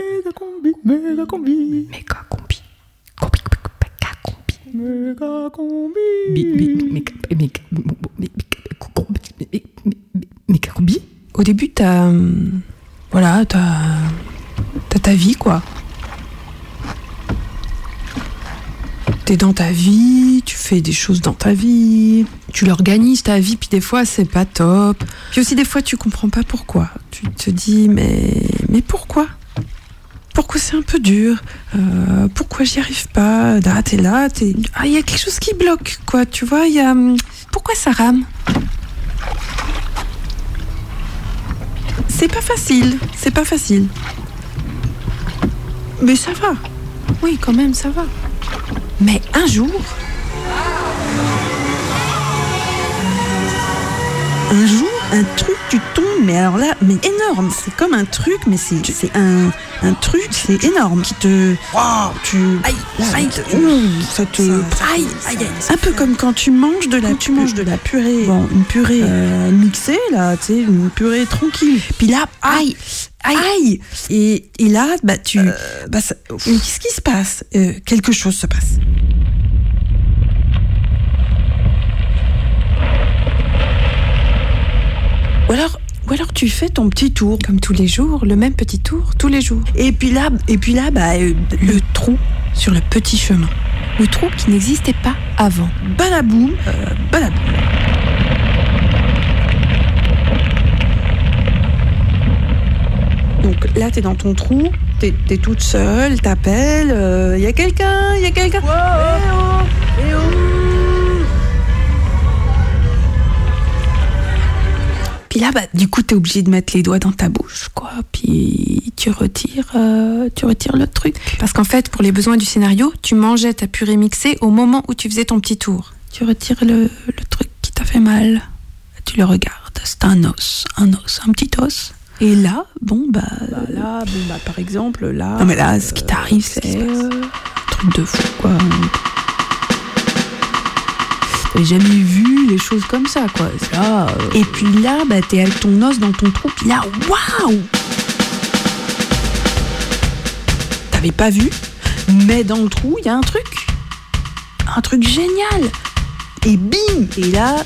méga combi, méga combi, Méga combi. Combi, méga combi. méga combi. Bi- bi- méga- méga- méga- combi. Méga combi. Au début, t'as. hum, Voilà, t'as. T'as ta vie, quoi. T'es dans ta vie, tu fais des choses dans ta vie, tu l'organises ta vie, puis des fois c'est pas top. Puis aussi des fois tu comprends pas pourquoi. Tu te dis mais mais pourquoi? Pourquoi c'est un peu dur Euh, Pourquoi j'y arrive pas Ah t'es là, t'es ah il y a quelque chose qui bloque quoi. Tu vois il y a hum, pourquoi ça rame C'est pas facile, c'est pas facile. Mais ça va. Oui quand même ça va. Mais un jour, Un jour, un truc, tu tombes, mais alors là, mais énorme. C'est comme un truc, mais c'est c'est un, un truc, c'est énorme. Qui te. Waouh, tu. Aïe, aïe, ouh, ça te. aïe, aïe, aïe. Un peu comme quand tu manges de la, tu manges de la purée. Bon, une purée euh, mixée, là, tu sais, une purée tranquille. Puis là, aïe, aïe. Et, et là, bah, tu. bah, ça- Qu'est-ce qui se passe? Euh, Quelque chose se passe. Ou alors, ou alors tu fais ton petit tour. comme tous les jours, le même petit tour, tous les jours. Et puis là, et puis là, bah, euh, le trou sur le petit chemin. Le trou qui n'existait pas avant. Balaboum, euh, balaboum. Donc là, t'es dans ton trou, t'es es toute seule, t'appelles, il y a quelqu'un, il y a quelqu'un. Eh oh, eh oh. Puis là, bah, du coup, t'es obligé de mettre les doigts dans ta bouche, quoi. Puis tu retires, euh, tu retires le truc. Parce qu'en fait, pour les besoins du scénario, tu mangeais ta purée mixée au moment où tu faisais ton petit tour. Tu retires le, le truc qui t'a fait mal. Tu le regardes. C'est un os, un os, un petit os. Et là, bon, bah. Bah là, bon, bah, par exemple, là. non, mais là, ce qui t'arrive, c'est euh, un truc de fou, quoi. T'avais jamais vu les choses comme ça, quoi. Là, euh, Et puis là, bah, t'es avec ton os dans ton trou, puis là, waouh T'avais pas vu, mais dans le trou, il y a un truc. Un truc génial. Et bim Et là,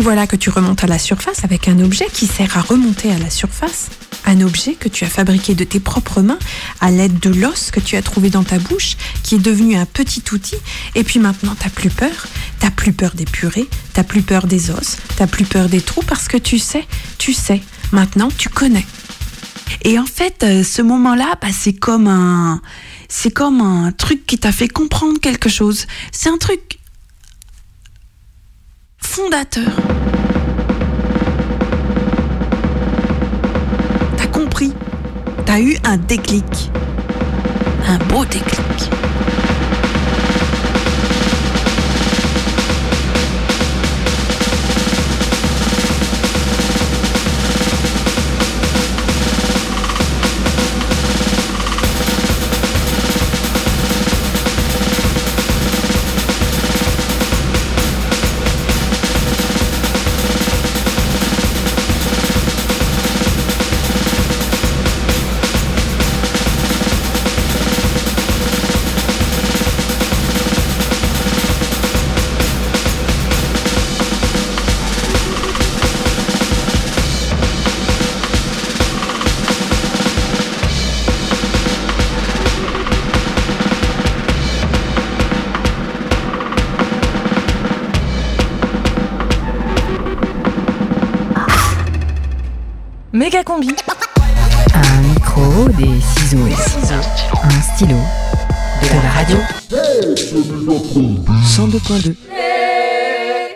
Voilà que tu remontes à la surface avec un objet qui sert à remonter à la surface. Un objet que tu as fabriqué de tes propres mains à l'aide de l'os que tu as trouvé dans ta bouche, qui est devenu un petit outil. Et puis maintenant, t'as plus peur. T'as plus peur des purées, t'as plus peur des os, t'as plus peur des trous parce que tu sais, tu sais. Maintenant, tu connais. Et en fait, euh, ce moment-là, bah, c'est comme un, c'est comme un truc qui t'a fait comprendre quelque chose. C'est un truc fondateur. T'as compris? T'as eu un déclic. Un beau déclic.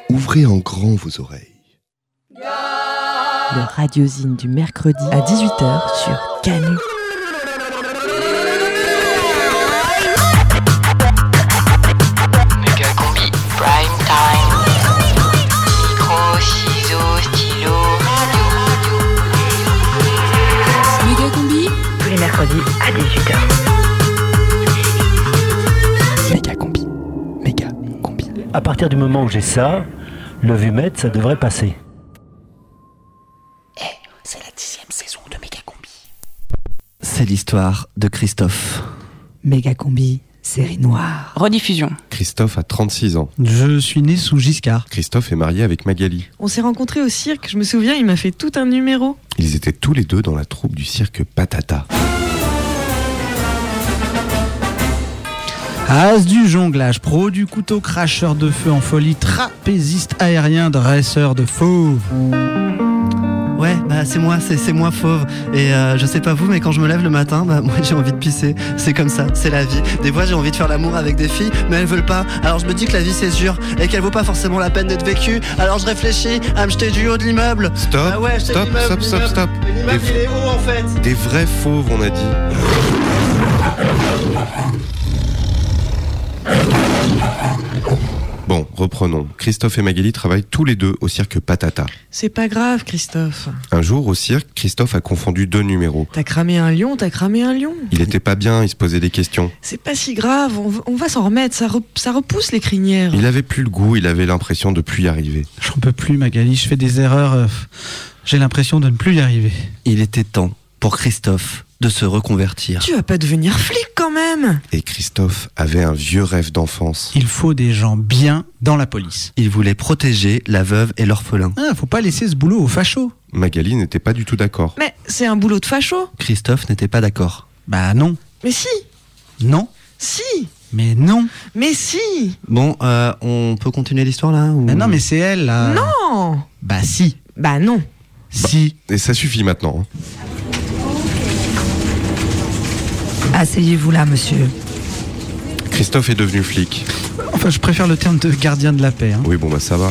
Ouvrez en grand vos oreilles. Le radiosine du mercredi à 18h sur Canu. Méga Combi Prime Time. Micro, ciseaux, stylos. Méga Combi. Tous les mercredis à 18h. Partir du moment où j'ai ça, le vumètre, ça devrait passer. C'est la dixième saison de Méga combi. C'est l'histoire de Christophe. Méga combi, série noire. Rediffusion. Christophe a 36 ans. Je suis né sous Giscard. Christophe est marié avec Magali. On s'est rencontrés au cirque, je me souviens, il m'a fait tout un numéro. Ils étaient tous les deux dans la troupe du cirque Patata. As du jonglage, pro du couteau, cracheur de feu en folie, trapéziste aérien, dresseur de fauves. Ouais, bah c'est moi, c'est moi fauve. Et euh, je sais pas vous, mais quand je me lève le matin, bah moi j'ai envie de pisser. C'est comme ça, c'est la vie. Des fois j'ai envie de faire l'amour avec des filles, mais elles veulent pas. Alors je me dis que la vie c'est dur et qu'elle vaut pas forcément la peine d'être vécue. Alors je réfléchis à me jeter du haut de l'immeuble. Stop, Ah ouais, stop, stop, stop, stop. Mais L'immeuble il est haut en fait? Des vrais fauves, on a dit. Bon, reprenons. Christophe et Magali travaillent tous les deux au cirque Patata. C'est pas grave, Christophe. Un jour, au cirque, Christophe a confondu deux numéros. T'as cramé un lion, t'as cramé un lion. Il était pas bien, il se posait des questions. C'est pas si grave, on, va s'en remettre, ça, re- ça repousse les crinières. Il avait plus le goût, il avait l'impression de plus y arriver. J'en peux plus, Magali, je fais des erreurs. euh, J'ai l'impression de ne plus y arriver. Il était temps pour Christophe de se reconvertir. Tu vas pas devenir flic quand même Et Christophe avait un vieux rêve d'enfance. Il faut des gens bien dans la police. Il voulait protéger la veuve et l'orphelin. Ah, faut pas laisser ce boulot aux fachos. Magali n'était pas du tout d'accord. Mais c'est un boulot de facho Christophe n'était pas d'accord. Bah non, Mais si non, Si mais non. Mais si Bon, euh, on peut continuer l'histoire là ou... Non, mais c'est elle là. Non Bah si, Bah non si. Et ça suffit maintenant. Asseyez-vous là, monsieur. Christophe est devenu flic. Enfin, je préfère le terme de gardien de la paix. hein. Oui, bon, bah ça va.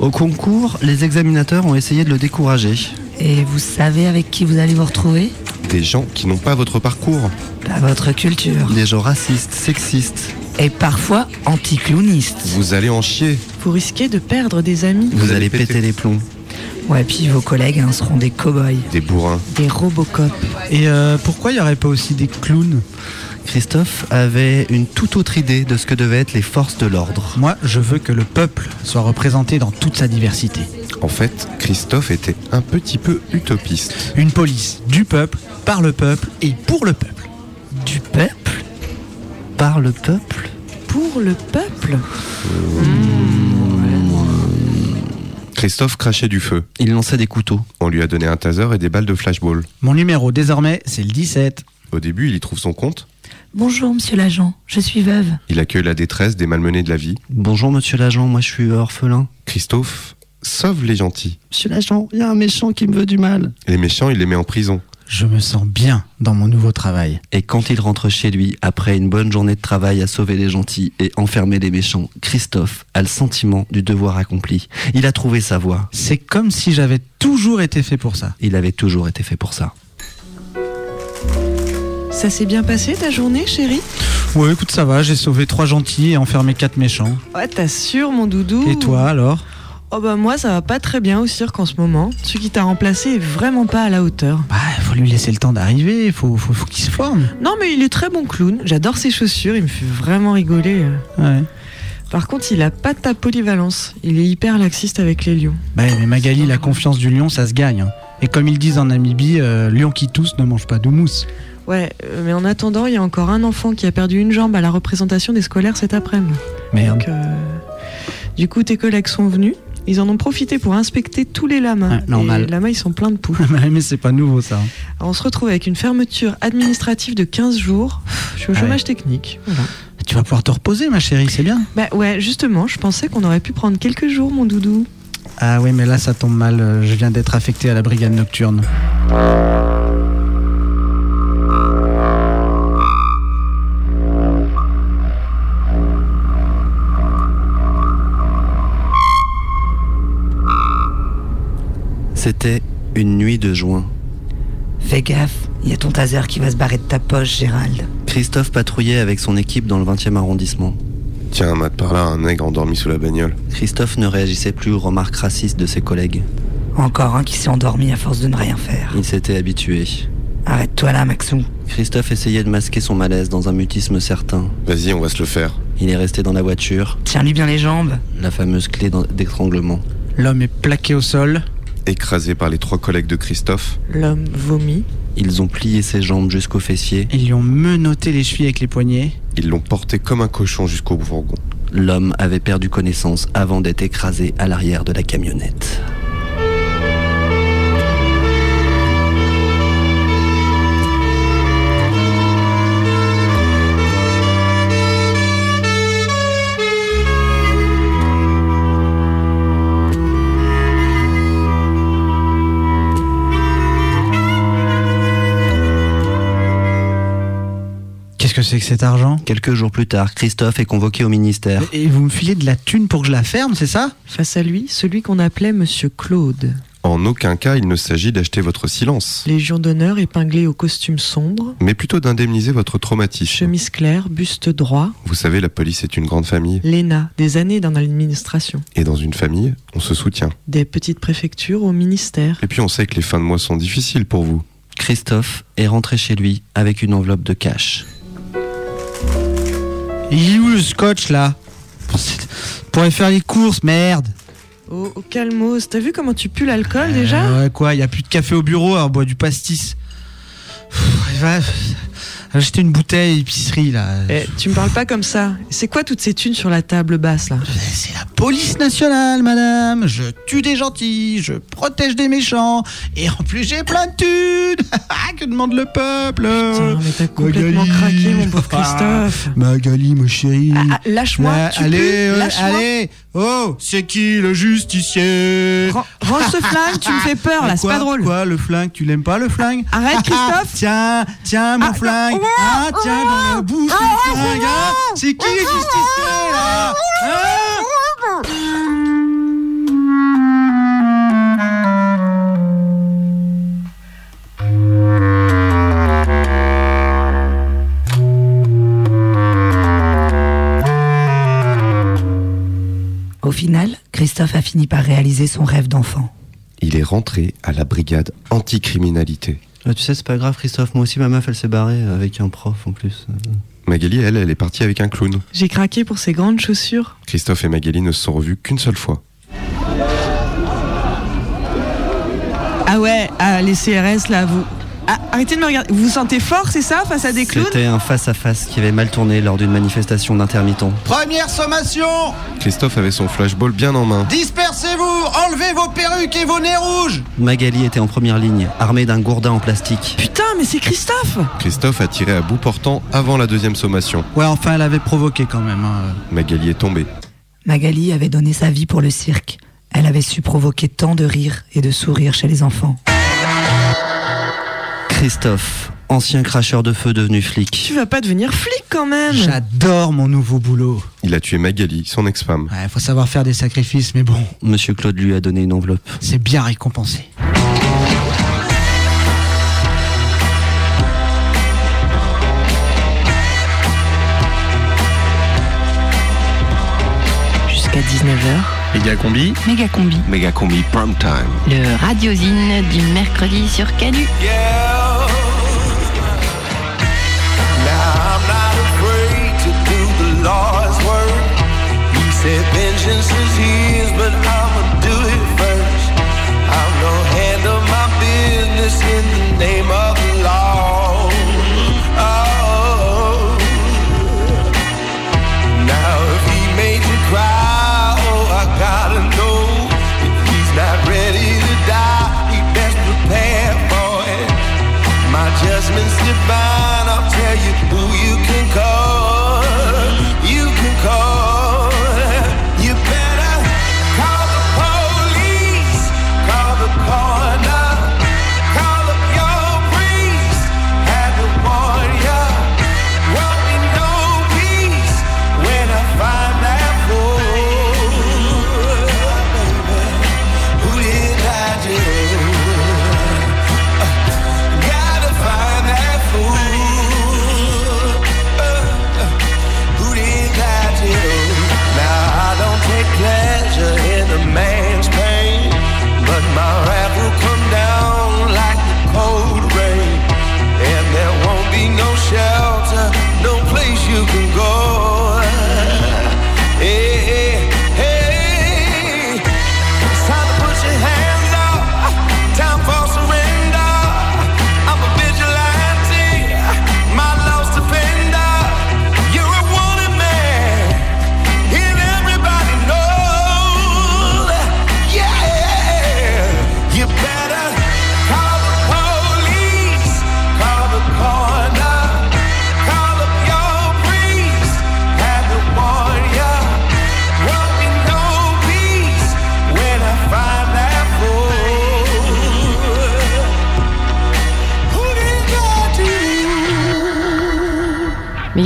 Au concours, les examinateurs ont essayé de le décourager. Et vous savez avec qui vous allez vous retrouver? Des gens qui n'ont pas votre parcours. Bah, votre culture. Des gens racistes, sexistes. Et parfois anti-clownistes. Vous allez en chier. Vous risquez de perdre des amis. Vous, allez péter les plombs. Ouais, puis vos collègues hein, seront des cow-boys. Des bourrins. Des Robocop. Et euh, pourquoi il y aurait pas aussi des clowns? Christophe avait une toute autre idée de ce que devaient être les forces de l'ordre. Moi, je veux que le peuple soit représenté dans toute sa diversité. En fait, Christophe était un petit peu utopiste. Une police du peuple, par le peuple et pour le peuple. Du peuple? Par le peuple? Pour le peuple? Christophe crachait du feu. Il lançait des couteaux. On lui a donné un taser et des balles de flashball. Mon numéro désormais, c'est le 17. Au début, il y trouve son compte. Bonjour, monsieur l'agent. Je suis veuve. Il accueille la détresse des malmenés de la vie. Bonjour monsieur l'agent, moi je suis orphelin. Christophe sauve les gentils. Monsieur l'agent, il y a un méchant qui me veut du mal. Les méchants, il les met en prison. Je me sens bien dans mon nouveau travail. Et quand il rentre chez lui, après une bonne journée de travail à sauver les gentils et enfermer les méchants, Christophe a le sentiment du devoir accompli. Il a trouvé sa voie. C'est comme si j'avais toujours été fait pour ça. Il avait toujours été fait pour ça. Ça s'est bien passé ta journée, chérie? Ouais, écoute, ça va, j'ai sauvé trois gentils et enfermé quatre méchants. Ouais, t'assures, mon doudou Et toi alors? Oh bah moi, ça va pas très bien au cirque en ce moment. Celui qui t'a remplacé est vraiment pas à la hauteur. Bah, faut lui laisser le temps d'arriver, faut, faut, faut qu'il se forme. Non, mais il est très bon clown. J'adore ses chaussures, il me fait vraiment rigoler. Ouais. Par contre, il a pas ta polyvalence. Il est hyper laxiste avec les lions. Bah, mais Magali, la confiance du lion, ça se gagne. hein. Et comme ils disent en Namibie, euh, lion qui tousse ne mange pas de mousse. Ouais, euh, mais en attendant, il y a encore un enfant qui a perdu une jambe à la représentation des scolaires cet après-midi. Merde. Donc, euh, du coup, tes collègues sont venus. Ils en ont profité pour inspecter tous les lamas. Normal. Les lamas, ils sont pleins de poux. mais c'est pas nouveau ça. hein. Alors, on se retrouve avec une fermeture administrative de 15 jours. Je suis au Ah chômage ouais. technique. Voilà. Tu vas pouvoir te reposer, ma chérie, c'est bien. Bah ouais, justement, je pensais qu'on aurait pu prendre quelques jours, mon doudou. Ah oui, mais là, ça tombe mal. euh, Je viens d'être affecté à la brigade nocturne. C'était une nuit de juin. Fais gaffe, il y a ton taser qui va se barrer de ta poche, Gérald. Christophe patrouillait avec son équipe dans le 20e arrondissement. Tiens, mate par là, un nègre endormi sous la bagnole. Christophe ne réagissait plus aux remarques racistes de ses collègues. Encore un qui s'est endormi à force de ne rien faire. Il s'était habitué. Arrête-toi là, Maxou. Christophe essayait de masquer son malaise dans un mutisme certain. Vas-y, on va se le faire. Il est resté dans la voiture, Tiens-lui bien les jambes. la fameuse clé d'étranglement. L'homme est plaqué au sol. Écrasé par les trois collègues de Christophe, L'homme vomit. Ils ont plié ses jambes jusqu'aux fessiers. Ils lui ont menotté les chevilles avec les poignets. ils l'ont porté comme un cochon jusqu'au fourgon. L'homme avait perdu connaissance avant d'être écrasé à l'arrière de la camionnette. Qu'est-ce que c'est que cet argent Quelques jours plus tard, Christophe est convoqué au ministère. Et vous me filez de la thune pour que je la ferme, c'est ça Face à lui, celui qu'on appelait Monsieur Claude. En aucun cas, il ne s'agit d'acheter votre silence, Légion d'honneur épinglé au costume sombre, mais plutôt d'indemniser votre traumatisme. chemise claire, buste droit, Vous savez, la police est une grande famille, l'ENA, des années dans l'administration, et dans une famille, on se soutient. des petites préfectures au ministère. Et puis on sait que les fins de mois sont difficiles pour vous. Christophe est rentré chez lui avec une enveloppe de cash. Il est où le scotch là. C'est- Pourrait faire les courses, merde. Oh, oh, calmos, t'as vu comment tu pues l'alcool déjà Euh, Ouais, quoi, il y a plus de café au bureau, alors on boit du pastis. Pff, Va acheter une bouteille épicerie là. Eh, Tu me parles pas comme ça. C'est quoi toutes ces thunes sur la table basse là? C'est la police nationale, madame. Je tue des gentils, je protège des méchants, et en plus j'ai plein de thunes. que demande le peuple? Putain, mais t'as complètement Magali. craqué mon pauvre Christophe. Magali, mon chéri. Ah, ah, lâche-moi, Ouais, tu allez, allez. Oh, c'est qui le justicier Ran- Range ce flingue, tu me fais peur là, c'est pas drôle. Quoi, le flingue Tu l'aimes pas le flingue Arrête, Christophe. Tiens, tiens mon Ah, flingue non. Ah, tiens dans la bouche le flingue hein C'est qui le justicier là Hein final, Christophe a fini par réaliser son rêve d'enfant. Il est rentré à la brigade anticriminalité. Ah, tu sais, c'est pas grave, Christophe. Moi aussi, ma meuf, elle s'est barrée avec un prof en plus. Magali, elle, elle est partie avec un clown. J'ai craqué pour ces grandes chaussures. Christophe et Magali ne se sont revus qu'une seule fois. Ah ouais, ah, les CRS là, vous. Ah, arrêtez de me regarder. Vous vous sentez fort, c'est ça, face à des clowns C'était un face-à-face qui avait mal tourné lors d'une manifestation d'intermittents. Première sommation Christophe avait son flashball bien en main. Dispersez-vous Enlevez vos perruques et vos nez rouges Magali était en première ligne, armée d'un gourdin en plastique. Putain, mais c'est Christophe Christophe a tiré à bout portant avant la deuxième sommation. Ouais, enfin, elle avait provoqué quand même. hein. Magali est tombée. Magali avait donné sa vie pour le cirque. Elle avait su provoquer tant de rires et de sourires chez les enfants. Christophe, ancien cracheur de feu devenu flic. Tu vas pas devenir flic quand même J'adore mon nouveau boulot. Il a tué Magali, son ex-femme. Ouais, faut savoir faire des sacrifices, mais bon, Monsieur Claude lui a donné une enveloppe. c'est bien récompensé. Jusqu'à 19h, Méga combi. méga combi. Méga combi prime time. Le radiosine du mercredi sur Canu. Now I'm not afraid to do the Lord's work. He said vengeance is his, but I'ma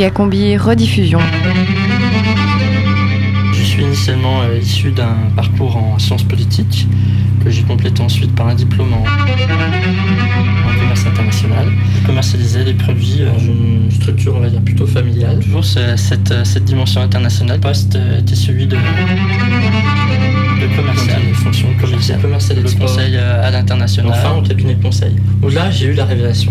Mégacombi rediffusion. Je suis initialement euh, issu d'un parcours en sciences politiques que j'ai complété ensuite par un diplôme en, en commerce international. Je commercialisais des produits dans une structure, on va dire, plutôt familiale. Toujours ce- cette, euh, cette dimension internationale. Le poste euh, était celui de, de commercial, de fonction commerciale, commercial et de conseil euh, à l'international, enfin au cabinet de conseil. Où là, j'ai eu la révélation.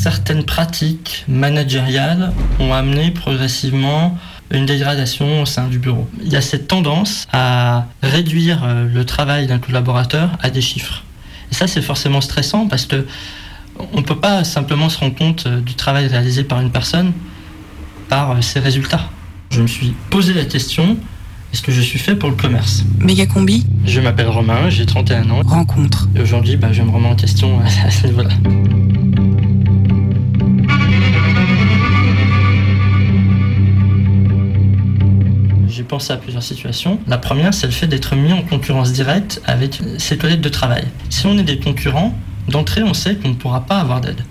Certaines pratiques managériales ont amené progressivement une dégradation au sein du bureau. Il y a cette tendance à réduire euh, le travail d'un collaborateur à des chiffres. Et ça, c'est forcément stressant parce que on ne peut pas simplement se rendre compte euh, du travail réalisé par une personne par euh, ses résultats. Je me suis posé la question, est-ce que je suis fait pour le commerce? Mégacombi Je m'appelle Romain, j'ai 31 ans. Rencontre. Et aujourd'hui, bah, je me remets en question à ce niveau-là. Pensé à plusieurs situations. La première, c'est le fait d'être mis en concurrence directe avec ses collègues de travail. Si on est des concurrents, d'entrée, on sait qu'on ne pourra pas avoir d'aide.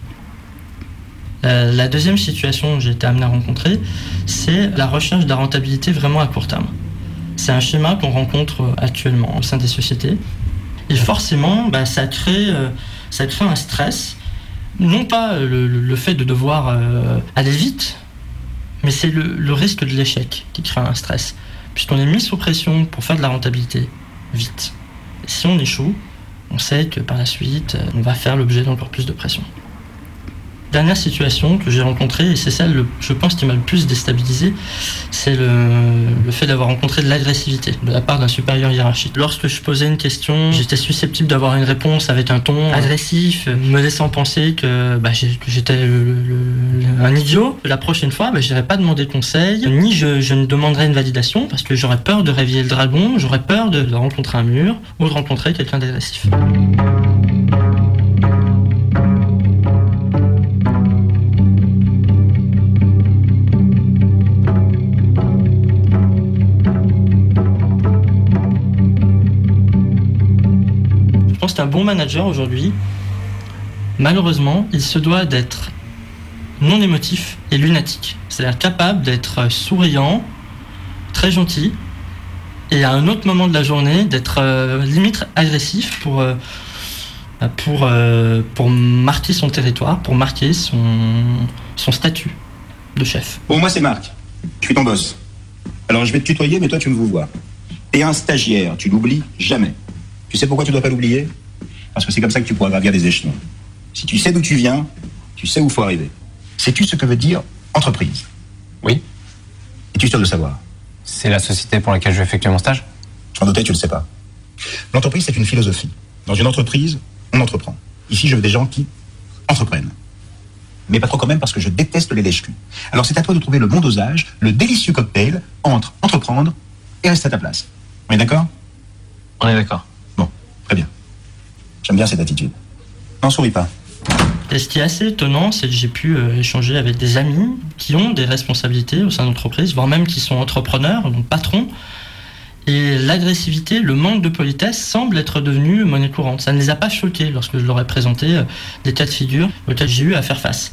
La deuxième situation que j'ai été amené à rencontrer, c'est la recherche de la rentabilité vraiment à court terme. C'est un schéma qu'on rencontre actuellement au sein des sociétés. Et forcément, bah, ça, crée, euh, ça crée un stress. Non pas le, le fait de devoir euh, aller vite, mais c'est le, risque de l'échec qui crée un stress. Puisqu'on est mis sous pression pour faire de la rentabilité vite. Si on échoue, on sait que par la suite, euh, on va faire l'objet d'encore plus de pression. Dernière situation que j'ai rencontrée, et c'est celle, le- je pense, qui m'a le plus déstabilisé, c'est le, fait d'avoir rencontré de l'agressivité de la part d'un supérieur hiérarchique. Lorsque je posais une question, j'étais susceptible d'avoir une réponse avec un ton agressif, me laissant penser que, bah, j'étais un idiot. La prochaine fois, bah, je n'irai pas demander conseil, ni je, ne demanderai une validation, parce que j'aurais peur de réveiller le dragon, j'aurais peur de, de rencontrer un mur ou de rencontrer quelqu'un d'agressif. Je pense qu'un bon manager aujourd'hui, malheureusement, il se doit d'être non émotif et lunatique. C'est-à-dire capable d'être souriant, très gentil, et à un autre moment de la journée, d'être euh, limite agressif pour, euh, pour, euh, pour marquer son territoire, pour marquer son, son statut de chef. Bon, moi c'est Marc. Je suis ton boss. Alors je vais te tutoyer, mais toi tu me vois. T'es un stagiaire, tu l'oublies jamais. Tu sais pourquoi tu dois pas l'oublier? Parce que c'est comme ça que tu pourras gravir des échelons. Si tu sais d'où tu viens, tu sais où faut arriver. Sais-tu ce que veut dire entreprise? Oui. Es-tu sûr de le savoir? C'est la société pour laquelle je vais effectuer mon stage? Je m'en doutais, tu le sais pas. L'entreprise, c'est une philosophie. Dans une entreprise, on entreprend. Ici, je veux des gens qui entreprennent. Mais pas trop quand même parce que je déteste les lèches-culs. Alors c'est à toi de trouver le bon dosage, le délicieux cocktail entre entreprendre et rester à ta place. On est d'accord? On est d'accord. Très bien. J'aime bien cette attitude. N'en souris pas. Et ce qui est assez étonnant, c'est que j'ai pu euh, échanger avec des amis qui ont des responsabilités au sein d'entreprises, voire même qui sont entrepreneurs, donc patrons. Et l'agressivité, le manque de politesse semble être devenu monnaie courante. Ça ne les a pas choqués lorsque je leur ai présenté euh, des cas de figure auxquels j'ai eu à faire face.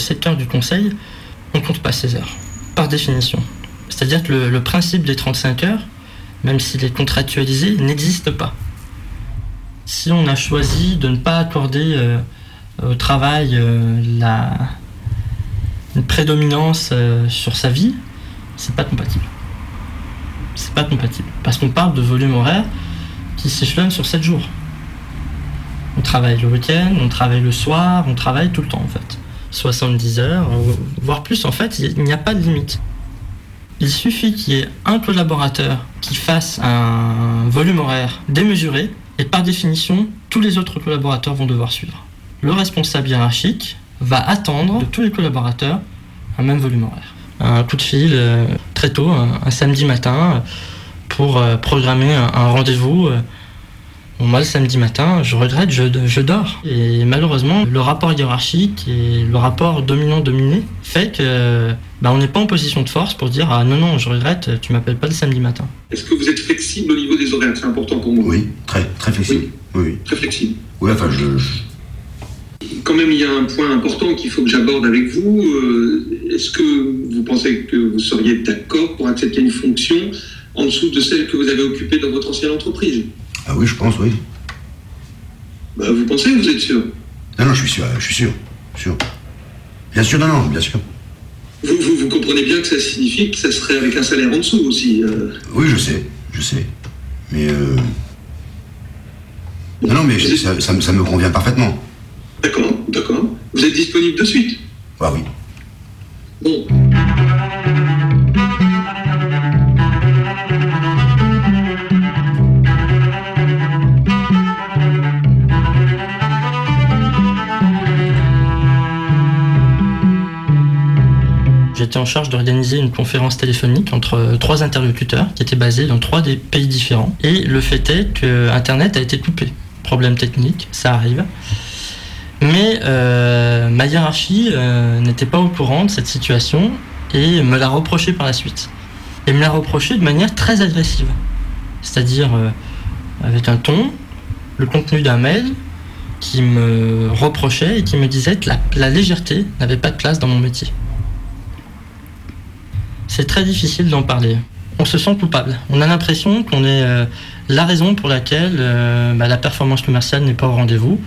Secteur du conseil, on ne compte pas ses heures, par définition. C'est-à-dire que le, le principe des 35 heures, même s'il est contractualisé, n'existe pas. Si on a choisi de ne pas accorder euh, au travail euh, la, une prédominance euh, sur sa vie, c'est pas compatible. C'est pas compatible. Parce qu'on parle de volume horaire qui s'échelonne sur 7 jours. On travaille le week-end, on travaille le soir, on travaille tout le temps en fait. 70 heures, voire plus en fait, il n'y a pas de limite. Il suffit qu'il y ait un collaborateur qui fasse un volume horaire démesuré et par définition, tous les autres collaborateurs vont devoir suivre. Le responsable hiérarchique va attendre tous les collaborateurs un même volume horaire. Un coup de fil euh, très tôt, un, samedi matin, euh, pour euh, programmer un, rendez-vous Bon, moi, le samedi matin, je regrette, je, je dors. Et malheureusement, le rapport hiérarchique et le rapport dominant-dominé fait que bah, on n'est pas en position de force pour dire Ah non, non, je regrette, tu m'appelles pas le samedi matin. Est-ce que vous êtes flexible au niveau des horaires? C'est important pour moi. Oui, très, très flexible. Oui, oui. Très flexible. Oui, enfin, je, je- Quand même, il y a un point important qu'il faut que j'aborde avec vous. Euh, Est-ce que vous pensez que vous seriez d'accord pour accepter une fonction en dessous de celle que vous avez occupée dans votre ancienne entreprise? Ah oui, je pense, oui. Bah, Vous pensez, vous êtes sûr? Non, non, je suis sûr, je suis sûr. sûr. Bien sûr, non, non, bien sûr. vous, vous, vous comprenez bien que ça signifie que ça serait avec un salaire en dessous aussi. euh. Oui, je sais, je sais. Mais euh... Non, non, mais ça, ça me- ça me convient parfaitement. D'accord, d'accord. Vous êtes disponible de suite? Ah oui. Bon. J'étais en charge d'organiser une conférence téléphonique entre euh, trois interlocuteurs qui étaient basés dans trois des pays différents. Et le fait est que Internet a été coupé. Problème technique, ça arrive. Mais euh, ma hiérarchie euh, n'était pas au courant de cette situation et me l'a reproché par la suite. Et me l'a reproché de manière très agressive. C'est-à-dire euh, avec un ton, le contenu d'un mail qui me reprochait et qui me disait que la, la légèreté n'avait pas de place dans mon métier. C'est très difficile d'en parler. On se sent coupable. On a l'impression qu'on est euh, la raison pour laquelle euh, bah, la performance commerciale n'est pas au rendez-vous.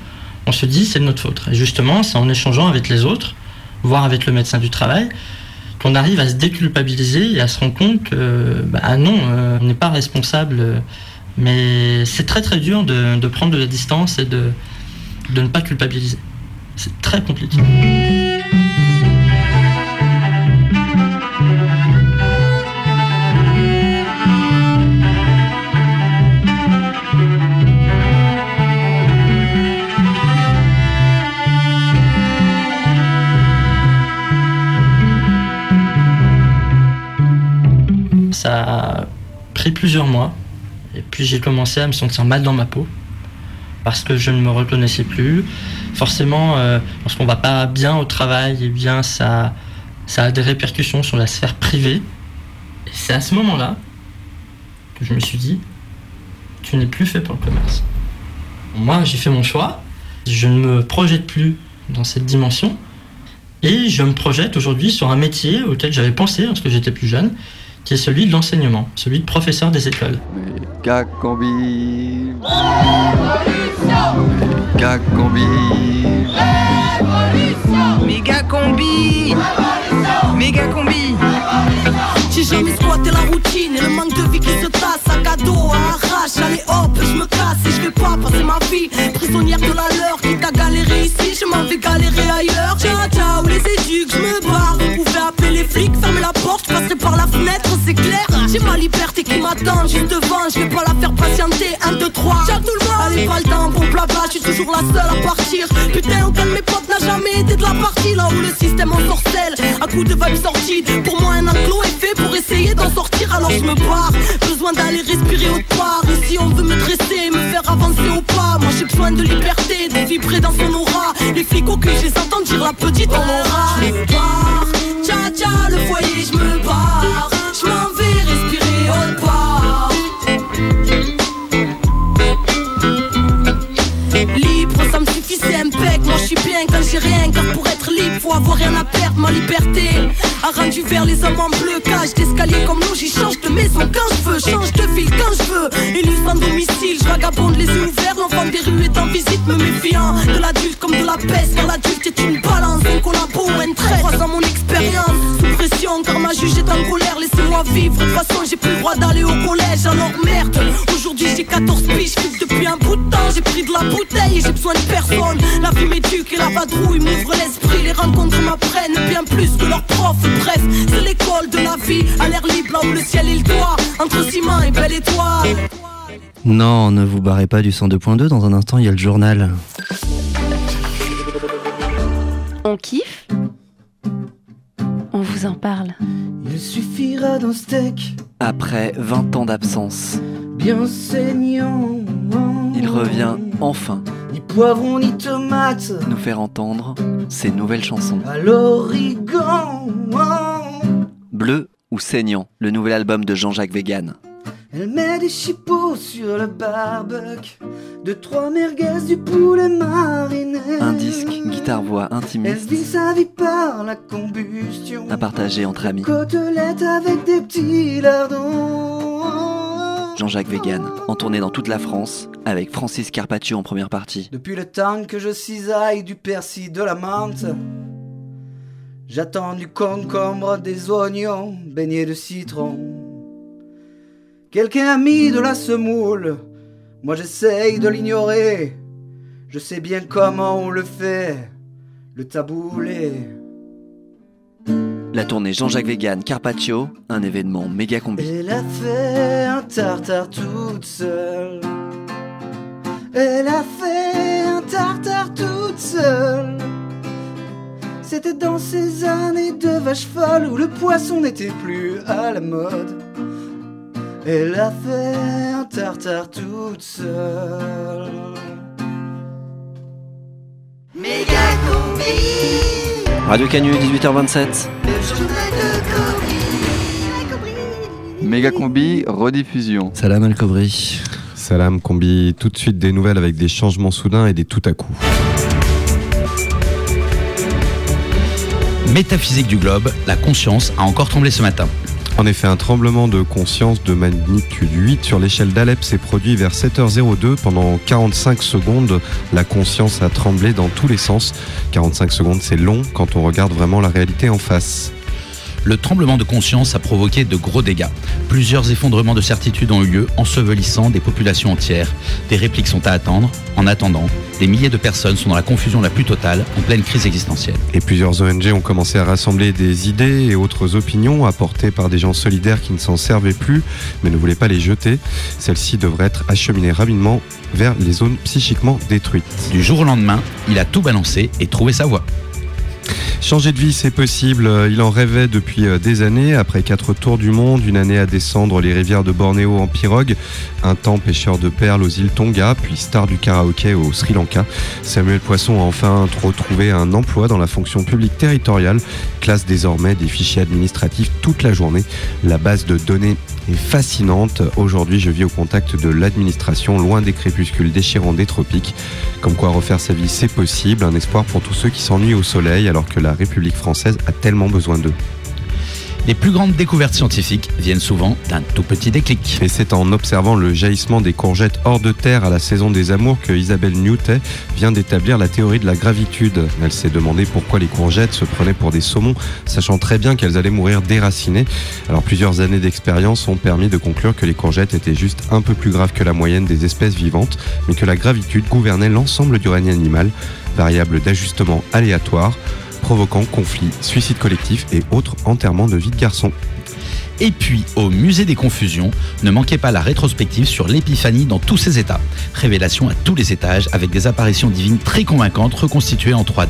On se dit c'est de notre faute. Et justement, c'est en échangeant avec les autres, voire avec le médecin du travail, qu'on arrive à se déculpabiliser et à se rendre compte que bah, ah non, euh, on n'est pas responsable. mais c'est très très dur de, de prendre de la distance et de, de ne pas culpabiliser. C'est très compliqué. Ça a pris plusieurs mois. Et puis j'ai commencé à me sentir mal dans ma peau. Parce que je ne me reconnaissais plus. Forcément, euh, lorsqu'on va pas bien au travail, eh bien ça, ça a des répercussions sur la sphère privée. C'est à ce moment-là que je me suis dit, tu n'es plus fait pour le commerce. Moi, j'ai fait mon choix. Je ne me projette plus dans cette dimension. Et je me projette aujourd'hui sur un métier auquel j'avais pensé lorsque j'étais plus jeune, qui est celui de l'enseignement, celui de professeur des écoles. Cacambi. Cacambi. Méga combi Méga combi J'ai jamais squatté la routine et le manque de vie qui se tasse Sac à dos, à arrache, allez hop, je me casse Et je vais pas passer ma vie prisonnière de la leur Qui t'a galéré ici, je m'en vais galérer ailleurs. Ciao ciao les éduques, je me barre Vous pouvez appeler les flics, fermez la je passerai par la fenêtre, c'est clair. J'ai ma liberté qui m'attend juste devant, je vais pas la faire patienter. 1, 2, 3, ciao tout le monde. Allez pas le temps pour blabla, je suis toujours la seule à partir. Putain aucun de mes potes n'a jamais été de la partie. Là où le système en sorcelle, à coup de vibes sorties Pour moi un enclos est fait pour essayer d'en sortir. Alors je me barre, besoin d'aller respirer autre part. Ici on veut me dresser, me faire avancer au pas. Moi j'ai besoin de liberté, de vibrer dans son aura. Les flics au cul, je les dire la petite on aura. Je barre, tcha tcha le foyer j'ai rien, car pour être libre, faut avoir rien à perdre. Ma liberté a rendu vers les hommes en bleu. Cage d'escalier comme nous, j'y change de maison quand je veux, change de ville quand je veux. Élu sans domicile, je vagabonde les yeux ouverts. L'enfant des rues est en visite, me méfiant de l'adulte comme de la peste. Car l'adulte est une balance, un collabo ou un trait. Croisant mon expérience, sous pression, car ma juge est en colère. Vivre, de toute façon j'ai plus le droit d'aller au collège. Alors merde, aujourd'hui j'ai 14 piges, fume depuis un bout de temps. J'ai pris de la bouteille et j'ai besoin de personne. La vie m'éduque et la vadrouille m'ouvre l'esprit. Les rencontres m'apprennent bien plus que leurs profs. Bref, c'est l'école de la vie, à l'air libre là où le ciel est le toit. Entre ciment et belle étoile. Non, ne vous barrez pas du 102.2, dans un instant il y a le journal. On kiffe? On vous en parle? Il suffira d'un steak Après 20 ans d'absence, bien saignant. il revient enfin Ni poivron ni tomate nous faire entendre ses nouvelles chansons. à l'origan. Bleu ou saignant, le nouvel album de Jean-Jacques Vegan. Elle met des chipots sur le barbecue, de trois merguez du poulet mariné. Un disque, guitare-voix Elle intimiste vit sa vie par la combustion. à partager entre amis. Côtelette avec des petits lardons. Jean-Jacques Vegan, en tournée dans toute la France, avec Francis Carpaccio en première partie. Depuis le temps que je cisaille du persil, de la menthe, j'attends du concombre, des oignons, baignés de citron. Quelqu'un a mis de la semoule, moi j'essaye de l'ignorer. Je sais bien comment on le fait, le taboulé. La tournée Jean-Jacques Vegan, Carpaccio, un événement méga combi. Elle a fait un tartare toute seule. Elle a fait un tartare toute seule. C'était dans ces années de vache folle où le poisson n'était plus à la mode. Elle a fait un tartare toute seule. Méga combi, Radio Canu, 18h27. Méga combi, rediffusion. Salam Al Kobri. Salam Combi, tout de suite des nouvelles avec des changements soudains et des tout à coup. Métaphysique du globe, la conscience a encore tremblé ce matin. En effet, un tremblement de conscience de magnitude 8 sur l'échelle d'Alep s'est produit vers 7h02. Pendant 45 secondes, la conscience a tremblé dans tous les sens. 45 secondes, c'est long quand on regarde vraiment la réalité en face. Le tremblement de conscience a provoqué de gros dégâts. Plusieurs effondrements de certitude ont eu lieu, ensevelissant des populations entières. Des répliques sont à attendre. En attendant, des milliers de personnes sont dans la confusion la plus totale, en pleine crise existentielle. Et plusieurs ONG ont commencé à rassembler des idées et autres opinions apportées par des gens solidaires qui ne s'en servaient plus, mais ne voulaient pas les jeter. Celles-ci devraient être acheminées rapidement vers les zones psychiquement détruites. Du jour au lendemain, il a tout balancé et trouvé sa voie. Changer de vie, c'est possible. Il en rêvait depuis euh, des années. Après quatre tours du monde, une année à descendre les rivières de Bornéo en pirogue, un temps pêcheur de perles aux îles Tonga, puis star du karaoké au Sri Lanka, Samuel Poisson a enfin retrouvé un emploi dans la fonction publique territoriale, classe désormais des fichiers administratifs toute la journée. La base de données est fascinante. Aujourd'hui, je vis au contact de l'administration, loin des crépuscules déchirants des tropiques. Comme quoi refaire sa vie, c'est possible. Un espoir pour tous ceux qui s'ennuient au soleil alors que la République française a tellement besoin d'eux. Les plus grandes découvertes scientifiques viennent souvent d'un tout petit déclic. Et c'est en observant le jaillissement des courgettes hors de terre à la saison des amours que Isabelle Newton vient d'établir la théorie de la gravitude. Elle s'est demandé pourquoi les courgettes se prenaient pour des saumons, sachant très bien qu'elles allaient mourir déracinées. Alors plusieurs années d'expérience ont permis de conclure que les courgettes étaient juste un peu plus graves que la moyenne des espèces vivantes, mais que la gravitude gouvernait l'ensemble du règne animal, variable d'ajustement aléatoire provoquant conflits, suicides collectifs et autres enterrements de vie de garçons. Et puis, au musée des confusions, ne manquez pas la rétrospective sur l'épiphanie dans tous ses états. Révélation à tous les étages avec des apparitions divines très convaincantes reconstituées en 3D.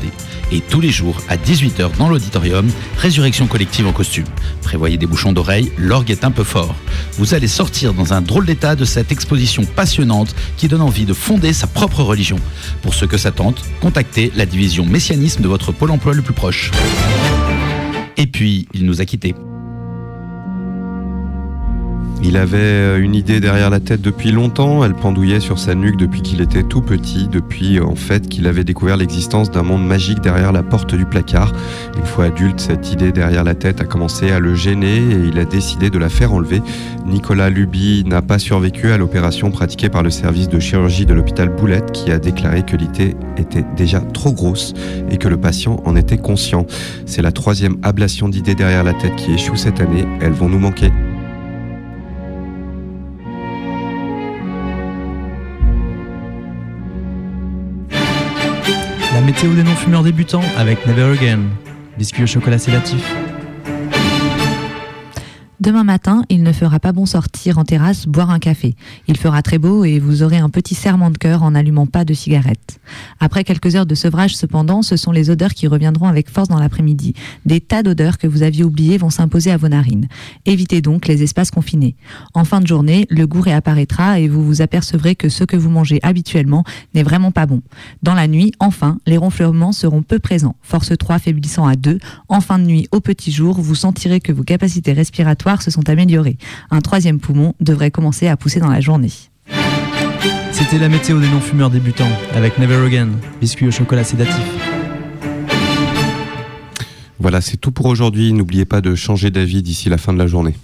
Et tous les jours, à 18h dans l'auditorium, résurrection collective en costume. Prévoyez des bouchons d'oreilles, l'orgue est un peu fort. Vous allez sortir dans un drôle d'état de cette exposition passionnante qui donne envie de fonder sa propre religion. Pour ceux que ça tente, contactez la division messianisme de votre pôle emploi le plus proche. Et puis, il nous a quittés. Il avait euh, une idée derrière la tête depuis longtemps, elle pendouillait sur sa nuque depuis qu'il était tout petit, depuis euh, en fait qu'il avait découvert l'existence d'un monde magique derrière la porte du placard. Une fois adulte, cette idée derrière la tête a commencé à le gêner et il a décidé de la faire enlever. Nicolas Luby n'a pas survécu à l'opération pratiquée par le service de chirurgie de l'hôpital Boulette qui a déclaré que l'idée était déjà trop grosse et que le patient en était conscient. C'est la troisième ablation d'idées derrière la tête qui échoue cette année, elles vont nous manquer. La météo des non-fumeurs débutants avec Never Again. Biscuit au chocolat sédatif. Demain matin, il ne fera pas bon sortir en terrasse boire un café. Il fera très beau et vous aurez un petit serrement de cœur en n'allumant pas de cigarette. Après quelques heures de sevrage, cependant, ce sont les odeurs qui reviendront avec force dans l'après-midi. Des tas d'odeurs que vous aviez oubliées vont s'imposer à vos narines. Évitez donc les espaces confinés. En fin de journée, le goût réapparaîtra et vous vous apercevrez que ce que vous mangez habituellement n'est vraiment pas bon. Dans la nuit, enfin, les ronflements seront peu présents. Force 3 faiblissant à 2. En fin de nuit, au petit jour, vous sentirez que vos capacités respiratoires se sont améliorées. Un troisième poumon devrait commencer à pousser dans la journée. C'était la météo des non-fumeurs débutants avec Never Again, biscuit au chocolat sédatif. Voilà, c'est tout pour aujourd'hui. N'oubliez pas de changer d'avis d'ici la fin de la journée.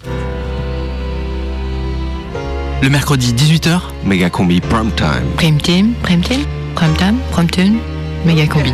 Le mercredi 18h, Méga Combi Prime Time. Prime Team, Prime Team, Prime Time, Prime Tune, Méga Combi.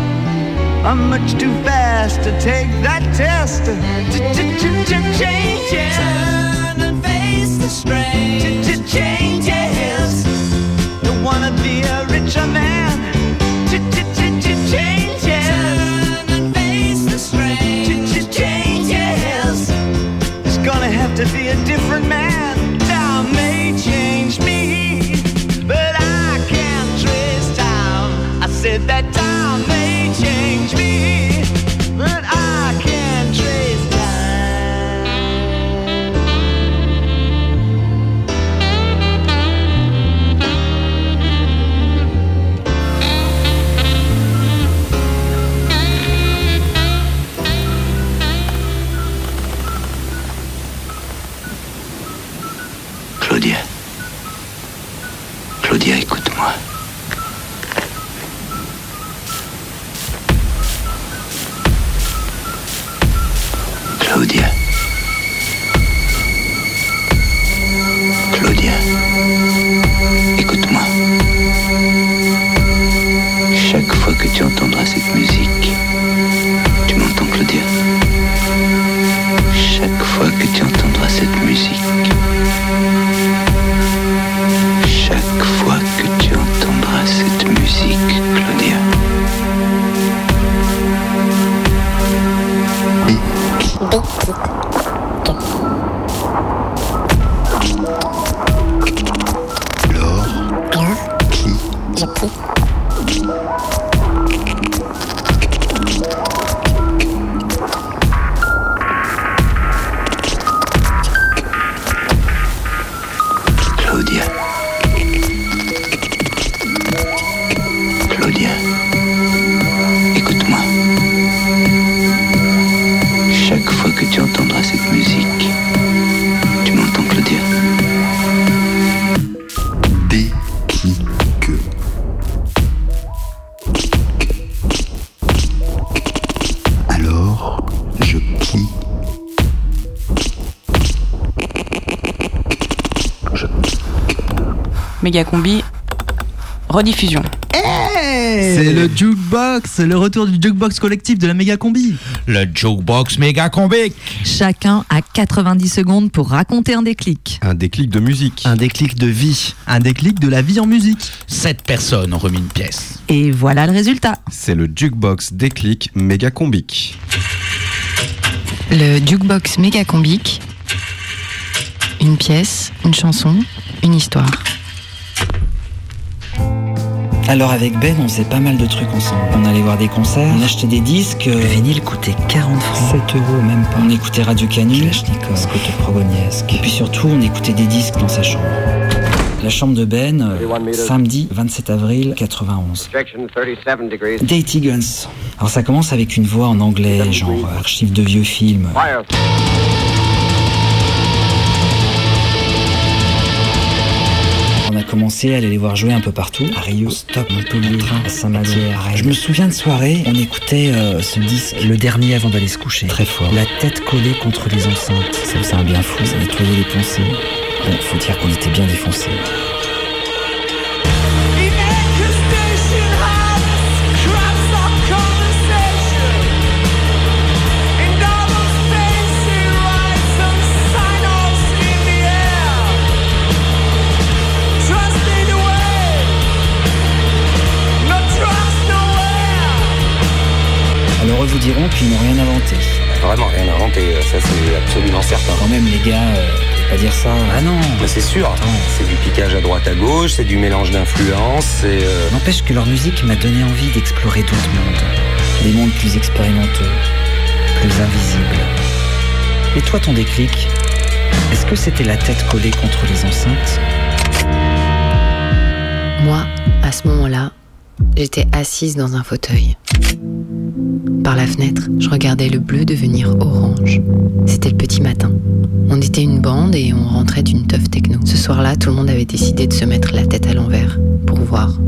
I'm much too fast to take that test. Changes. Turn and face the strain. Changes. Don't wanna be a richer man. Changes. Turn and face the strain. Changes. It's gonna have to be a different man. Méga Combi, rediffusion. C'est le jukebox, le retour du jukebox collectif de la méga combi. Le jukebox méga combique. Chacun a 90 secondes pour raconter un déclic. Un déclic de musique. Un déclic de vie. Un déclic de la vie en musique. Sept personnes ont remis une pièce. Et voilà le résultat. C'est le jukebox déclic méga combique. Le jukebox méga combique. Une pièce, une chanson, une histoire. Alors avec Ben, on faisait pas mal de trucs ensemble. On allait voir des concerts, on achetait des disques. Le vinyle coûtait 40 francs. 7 euros même pas. On écoutait Radio Canu, Scott Progoniesk. Et puis surtout, on écoutait des disques dans sa chambre. La chambre de Ben, euh, samedi 27 avril 91. Objection 37 degrees. Daty Guns. Alors ça commence avec une voix en anglais, genre euh, archive de vieux films. Fire. Commencé à aller les voir jouer un peu partout. À Rio, Stop, Montpellier, à Saint-Matière. Je me souviens de soirée, on écoutait euh, ce disque, le dernier avant d'aller se coucher. Très fort. La tête collée contre les enceintes. Ça faisait un bien fou, ça nettoyait les pensées. Bon, faut dire qu'on était bien défoncés. Vous diront qu'ils n'ont rien inventé. Vraiment rien inventé, ça c'est absolument certain. Quand même les gars, euh, pas dire ça. Ah non, mais c'est sûr. C'est du piquage à droite à gauche, c'est du mélange d'influences, c'est... euh, N'empêche que leur musique m'a donné envie d'explorer d'autres mondes. Des mondes plus expérimentaux, plus invisibles. Et toi ton déclic Est-ce que c'était la tête collée contre les enceintes? Moi, à ce moment-là, j'étais assise dans un fauteuil. Par la fenêtre, je regardais le bleu devenir orange. C'était le petit matin. On était une bande et on rentrait d'une teuf techno. Ce soir-là, tout le monde avait décidé de se mettre la tête à l'envers pour voir.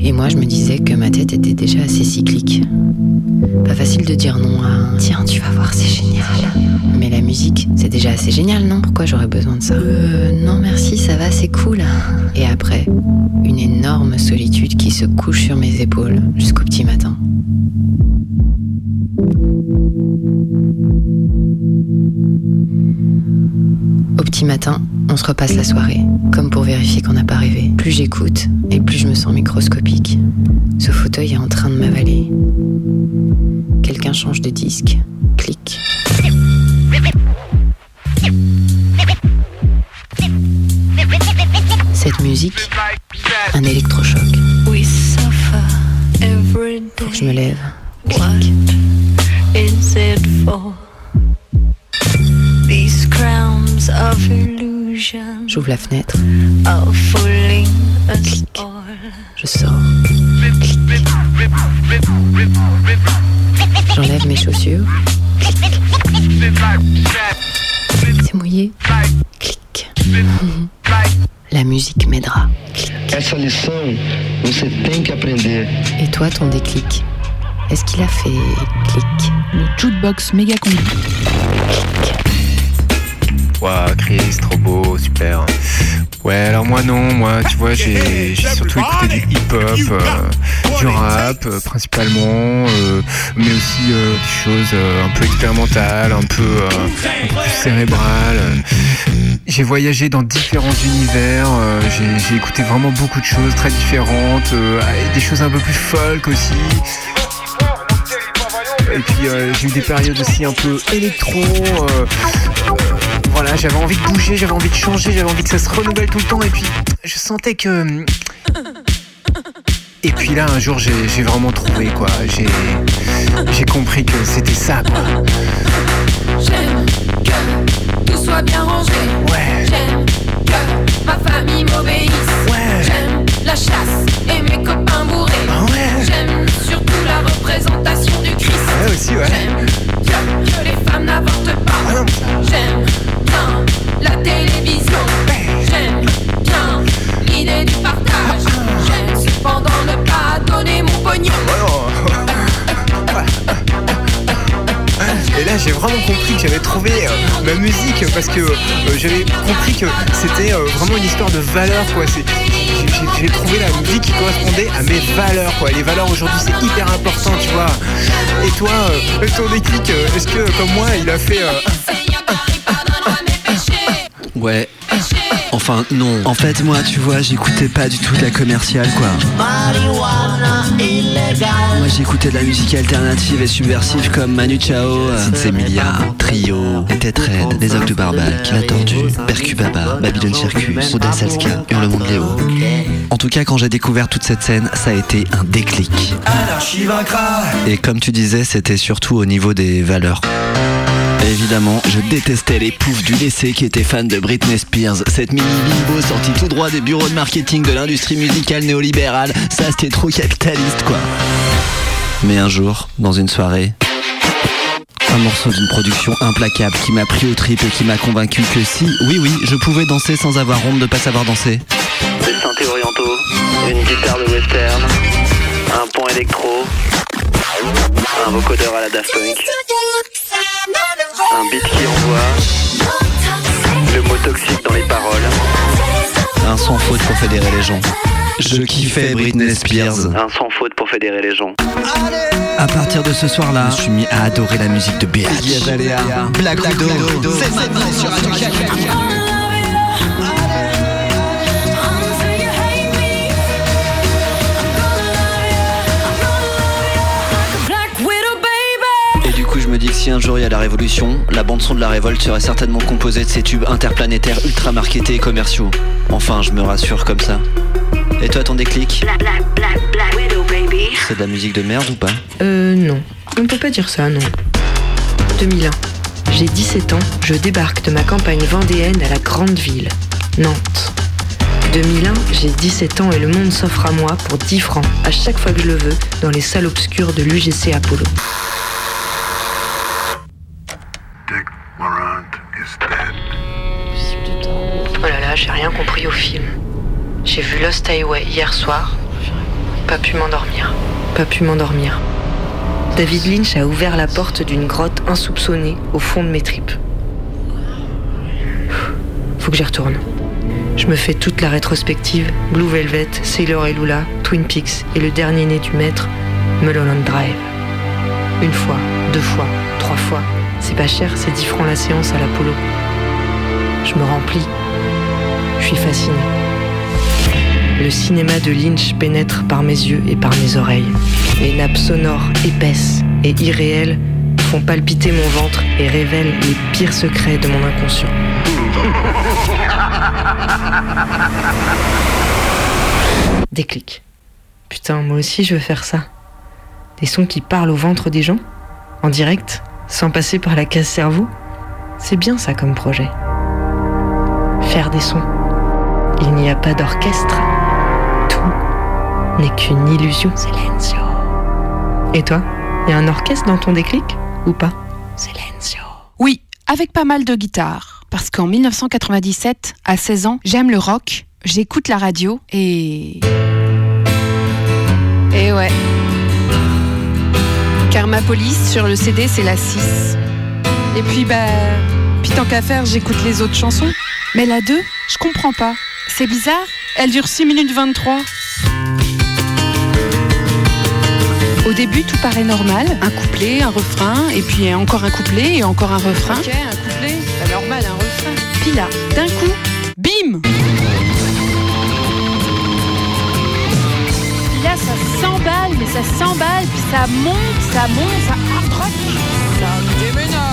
Et moi, je me disais que ma tête était déjà assez cyclique. Pas facile de dire non à Tiens, tu vas voir, c'est génial. Mais la musique, c'est déjà assez génial, non? Pourquoi j'aurais besoin de ça? Euh, non, merci, ça va, c'est cool. Et après, une énorme solitude qui se couche sur mes épaules jusqu'au petit matin. Au petit matin, on se repasse la soirée, comme pour vérifier qu'on n'a pas rêvé. Plus j'écoute, et plus je me sens microscopique. Ce fauteuil est en train de m'avaler. Quelqu'un change de disque. Clic. Cette musique, un électrochoc. Faut que je me lève. Clic. is it for? These crowns of illusion J'ouvre la fenêtre. Je sors. J'enlève mes chaussures. C'est mouillé. Clic. La musique m'aidera. Essa lição você tem que aprender. Et toi, ton déclic? Est-ce qu'il a fait clic Le jukebox méga combi. Waouh, Chris, trop beau, super. Ouais, alors moi non, moi tu vois, j'ai surtout écouté du hip-hop, euh, du rap euh, principalement, euh, mais aussi euh, des choses euh, un peu expérimentales, un peu, euh, un peu plus cérébrales. J'ai voyagé dans différents univers, euh, j'ai- écouté vraiment beaucoup de choses très différentes, euh, des choses un peu plus folk aussi. Et puis euh, j'ai eu des périodes aussi un peu électro. euh, euh, voilà, j'avais envie de bouger, j'avais envie de changer, j'avais envie que ça se renouvelle tout le temps. Et puis je sentais que. Et puis là, un jour, j'ai vraiment trouvé quoi. J'ai compris que c'était ça quoi. J'aime que tout soit bien rangé. J'aime que ma famille m'obéisse. J'aime la chasse aussi, ouais. J'aime que, que les femmes n'avortent pas. J'aime bien la télévision. J'aime bien l'idée du partage. J'aime cependant ne pas donner mon pognon. Et là, j'ai vraiment compris que j'avais trouvé euh, ma musique parce que euh, j'avais compris que c'était euh, vraiment une histoire de valeurs quoi. C'est- j'ai- trouvé la musique qui correspondait à mes valeurs quoi. Les valeurs aujourd'hui, c'est hyper important, tu vois. Et toi, euh, ton déclic, euh, est-ce que comme moi, il a fait euh, Ouais. Enfin, non. En fait, moi, tu vois, j'écoutais pas du tout de la commerciale, quoi. Moi, j'écoutais de la musique alternative et subversive comme Manu Chao, Emilia, Trio, Les Têtes Raides, Les Ogres de Barbac, La Tordue, Percubaba, Babylon Circus, Oda Salska, Hurlement de Léo. En tout cas, quand j'ai découvert toute cette scène, ça a été un déclic. Et comme tu disais, c'était surtout au niveau des valeurs. Évidemment, je détestais les poufs du lycée qui étaient fans de Britney Spears. Cette mini bimbo sortie tout droit des bureaux de marketing de l'industrie musicale néolibérale. Ça, c'était trop capitaliste, quoi. Mais un jour, dans une soirée, un morceau d'une production implacable qui m'a pris au trip et qui m'a convaincu que si, oui, oui, je pouvais danser sans avoir honte de pas savoir danser. synthés orientaux, une guitare de western, un pont électro, un vocodeur à la Daft un beat qui envoie, le mot toxique dans les paroles, un sans faute pour fédérer les gens. Je kiffais Britney Spears. Un sans faute pour fédérer les gens. À partir de ce soir-là, Je suis mis à adorer la musique de BH. Black Widow, c'est maintenant sur Radio si un jour il y a la révolution, la bande-son de la révolte serait certainement composée de ces tubes interplanétaires ultra marketés et commerciaux. Enfin, je me rassure comme ça. Et toi, ton déclic C'est de la musique de merde ou pas? Euh, non. On ne peut pas dire ça, non. 2001. J'ai 17 ans, je débarque de ma campagne vendéenne à la grande ville, Nantes. 2001, j'ai 17 ans et le monde s'offre à moi pour 10 francs à chaque fois que je le veux dans les salles obscures de l'UGC Apollo. Oh là là, j'ai rien compris au film. J'ai vu Lost Highway hier soir. Pas pu m'endormir. Pas pu m'endormir. David Lynch a ouvert la porte d'une grotte insoupçonnée au fond de mes tripes. Faut que j'y retourne. Je me fais toute la rétrospective, Blue Velvet, Sailor et Lula, Twin Peaks et le dernier né du maître, Mulholland Drive. Une fois, deux fois, trois fois. C'est pas cher, c'est 10 francs la séance à l'Apollo. Je me remplis. Je suis fasciné. Le cinéma de Lynch pénètre par mes yeux et par mes oreilles. Les nappes sonores épaisses et irréelles font palpiter mon ventre et révèlent les pires secrets de mon inconscient. Déclic. Putain, moi aussi je veux faire ça. Des sons qui parlent au ventre des gens, en direct, sans passer par la case cerveau. C'est bien ça comme projet. Faire des sons. Il n'y a pas d'orchestre. Tout n'est qu'une illusion. Silencio. Et toi, y a un orchestre dans ton déclic ou pas? Silencio. Oui, avec pas mal de guitare. Parce qu'en 1997, à 16 ans, j'aime le rock, j'écoute la radio et. Et ouais. Karma Police sur le CD, c'est la 6. Et puis, bah. Puis tant qu'à faire, j'écoute les autres chansons. Mais la 2, je comprends pas. C'est bizarre, elle dure 6 minutes 23. Au début, tout paraît normal. Un couplet, un refrain, et puis encore un couplet, et encore un refrain. Ok, un couplet, pas normal, un refrain. Puis là, d'un coup, bim Puis là, ça s'emballe, mais ça s'emballe, puis ça monte, ça monte, ça rock, ça déménage.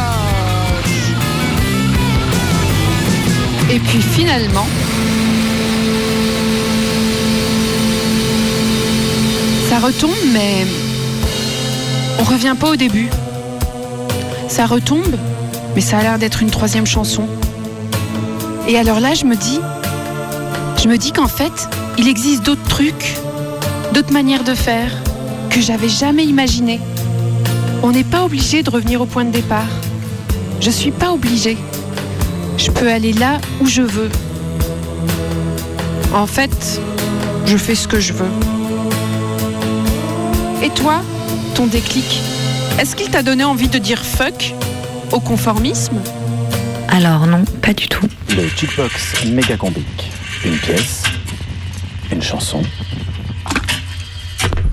Et puis finalement, ça retombe, mais on revient pas au début. Ça retombe, mais ça a l'air d'être une troisième chanson. Et alors là, je me dis, je me dis qu'en fait, il existe d'autres trucs, d'autres manières de faire que j'avais jamais imaginées. On n'est pas obligé de revenir au point de départ. Je suis pas obligée. Je peux aller là où je veux. En fait, je fais ce que je veux. Et toi, ton déclic, est-ce qu'il t'a donné envie de dire fuck au conformisme? Alors non, pas du tout. Le jukebox méga combique. Une pièce, une chanson,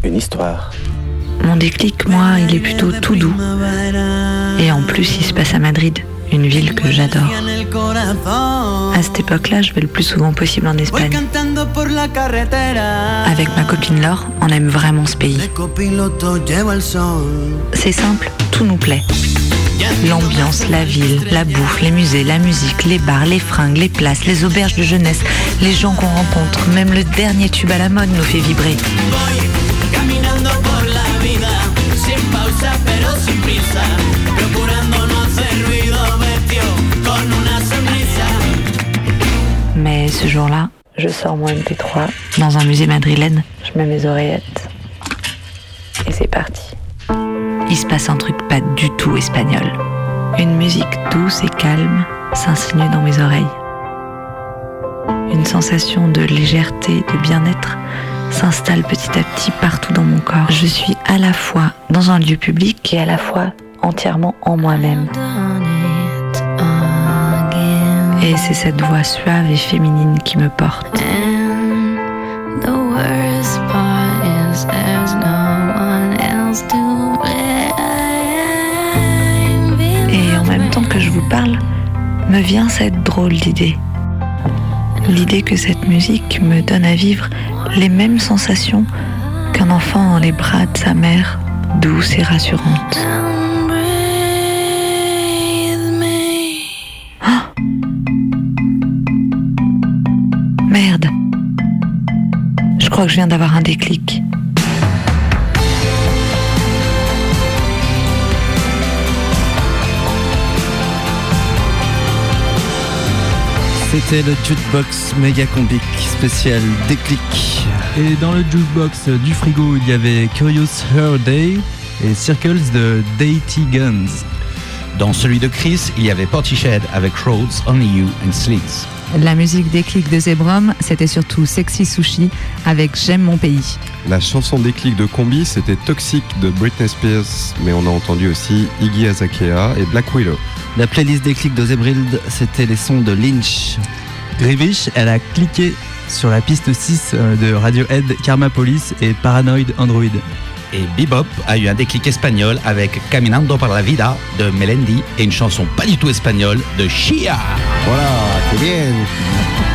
une histoire. Mon déclic, moi, il est plutôt tout doux. Et en plus, il se passe à Madrid, une ville que j'adore. À cette époque-là, je vais le plus souvent possible en Espagne. Avec ma copine Laure, on aime vraiment ce pays. C'est simple, tout nous plaît. L'ambiance, la ville, la bouffe, les musées, la musique, les bars, les fringues, les places, les auberges de jeunesse, les gens qu'on rencontre, même le dernier tube à la mode nous fait vibrer. Ce jour-là, je sors mon MP3 dans un musée madrilène, je mets mes oreillettes et c'est parti. Il se passe un truc pas du tout espagnol. Une musique douce et calme s'insinue dans mes oreilles. Une sensation de légèreté, de bien-être s'installe petit à petit partout dans mon corps. Je suis à la fois dans un lieu public et à la fois entièrement en moi-même. Et c'est cette voix suave et féminine qui me porte. Et en même temps que je vous parle, me vient cette drôle d'idée. L'idée que cette musique me donne à vivre les mêmes sensations qu'un enfant dans les bras de sa mère, douce et rassurante. Crois que je viens d'avoir un déclic. C'était le jukebox méga combic spécial déclic. Et dans le jukebox du frigo, il y avait Curious Her Day et Circles de Deity Guns. Dans celui de Chris, il y avait Portishead avec Roads, Only You and Slits. La musique déclic de Zebrom, c'était surtout Sexy Sushi avec J'aime mon pays. La chanson déclic de Combi, c'était Toxic de Britney Spears, mais on a entendu aussi Iggy Azalea et Black Willow. La playlist déclic de Zebrild, c'était les sons de Lynch. Grivish, elle a cliqué sur la piste 6 de Radiohead, Karma Police et Paranoid Android. Et Bebop a eu un déclic espagnol avec Caminando por la Vida de Melendi et une chanson pas du tout espagnole de Shia. Voilà, c'est bien.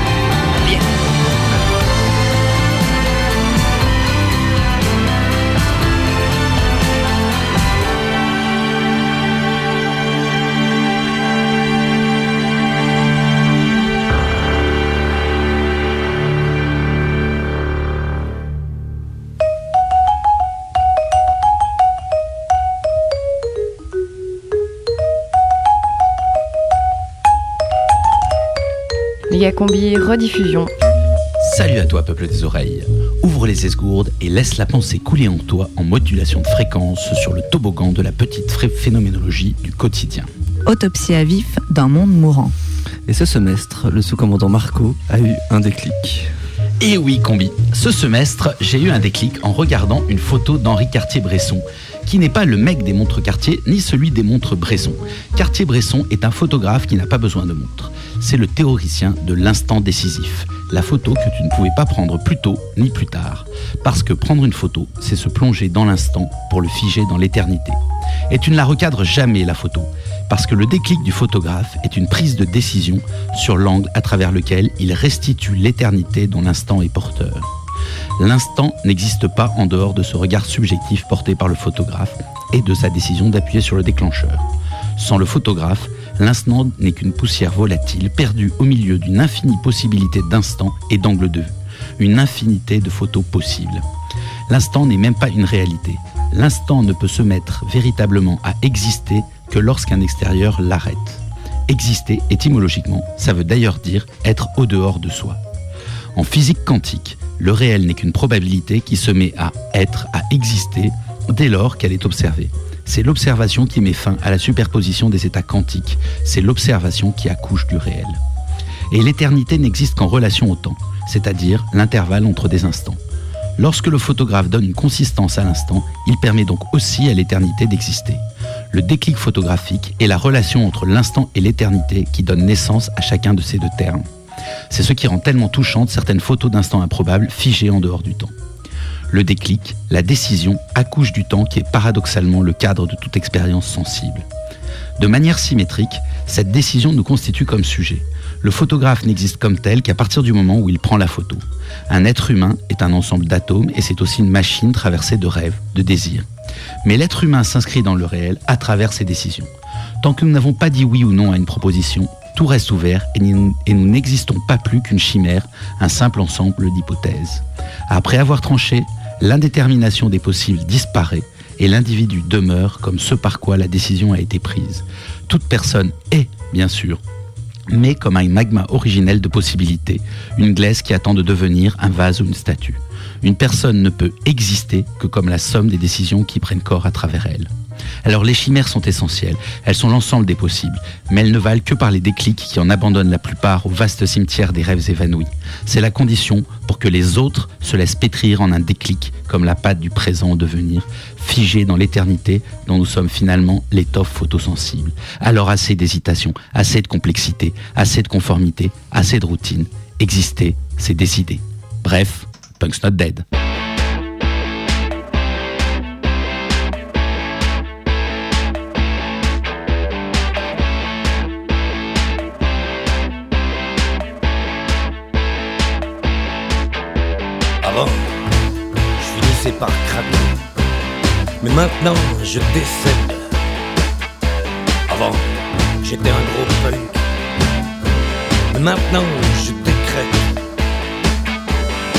Méga Combi rediffusion. Salut à toi, peuple des oreilles. Ouvre les esgourdes et laisse la pensée couler en toi en modulation de fréquence sur le toboggan de la petite phénoménologie du quotidien. Autopsie à vif d'un monde mourant. Et ce semestre, le sous-commandant Marco a eu un déclic. Et oui, combi. Ce semestre, j'ai eu un déclic en regardant une photo d'Henri Cartier-Bresson, qui n'est pas le mec des montres Cartier, ni celui des montres Bresson. Cartier-Bresson est un photographe qui n'a pas besoin de montre. C'est le théoricien de l'instant décisif. La photo que tu ne pouvais pas prendre plus tôt ni plus tard. Parce que prendre une photo, c'est se plonger dans l'instant pour le figer dans l'éternité. Et tu ne la recadres jamais, la photo. Parce que le déclic du photographe est une prise de décision sur l'angle à travers lequel il restitue l'éternité dont l'instant est porteur. L'instant n'existe pas en dehors de ce regard subjectif porté par le photographe et de sa décision d'appuyer sur le déclencheur. Sans le photographe, l'instant n'est qu'une poussière volatile perdue au milieu d'une infinie possibilité d'instants et d'angles de vue, une infinité de photos possibles. L'instant n'est même pas une réalité. L'instant ne peut se mettre véritablement à exister que lorsqu'un extérieur l'arrête. Exister, étymologiquement, ça veut d'ailleurs dire être au dehors de soi. En physique quantique, le réel n'est qu'une probabilité qui se met à être, à exister, dès lors qu'elle est observée. C'est l'observation qui met fin à la superposition des états quantiques, c'est l'observation qui accouche du réel. Et l'éternité n'existe qu'en relation au temps, c'est-à-dire l'intervalle entre des instants. Lorsque le photographe donne une consistance à l'instant, il permet donc aussi à l'éternité d'exister. Le déclic photographique est la relation entre l'instant et l'éternité qui donne naissance à chacun de ces deux termes. C'est ce qui rend tellement touchantes certaines photos d'instants improbables figées en dehors du temps. Le déclic, la décision, accouche du temps qui est paradoxalement le cadre de toute expérience sensible. De manière symétrique, cette décision nous constitue comme sujet. Le photographe n'existe comme tel qu'à partir du moment où il prend la photo. Un être humain est un ensemble d'atomes et c'est aussi une machine traversée de rêves, de désirs. Mais l'être humain s'inscrit dans le réel à travers ses décisions. Tant que nous n'avons pas dit oui ou non à une proposition, tout reste ouvert et nous n'existons pas plus qu'une chimère, un simple ensemble d'hypothèses. Après avoir tranché, l'indétermination des possibles disparaît et l'individu demeure comme ce par quoi la décision a été prise. Toute personne est, bien sûr, mais comme un magma originel de possibilités, une glaise qui attend de devenir un vase ou une statue. Une personne ne peut exister que comme la somme des décisions qui prennent corps à travers elle. Alors les chimères sont essentielles, elles sont l'ensemble des possibles, mais elles ne valent que par les déclics qui en abandonnent la plupart au vaste cimetière des rêves évanouis. C'est la condition pour que les autres se laissent pétrir en un déclic comme la pâte du présent au devenir, figée dans l'éternité dont nous sommes finalement l'étoffe photosensible. Alors assez d'hésitation, assez de complexité, assez de conformité, assez de routine. Exister, c'est décider. Bref, Punk's not dead. Mais maintenant, je décède. Avant, j'étais un gros punk. Mais maintenant, je décrète.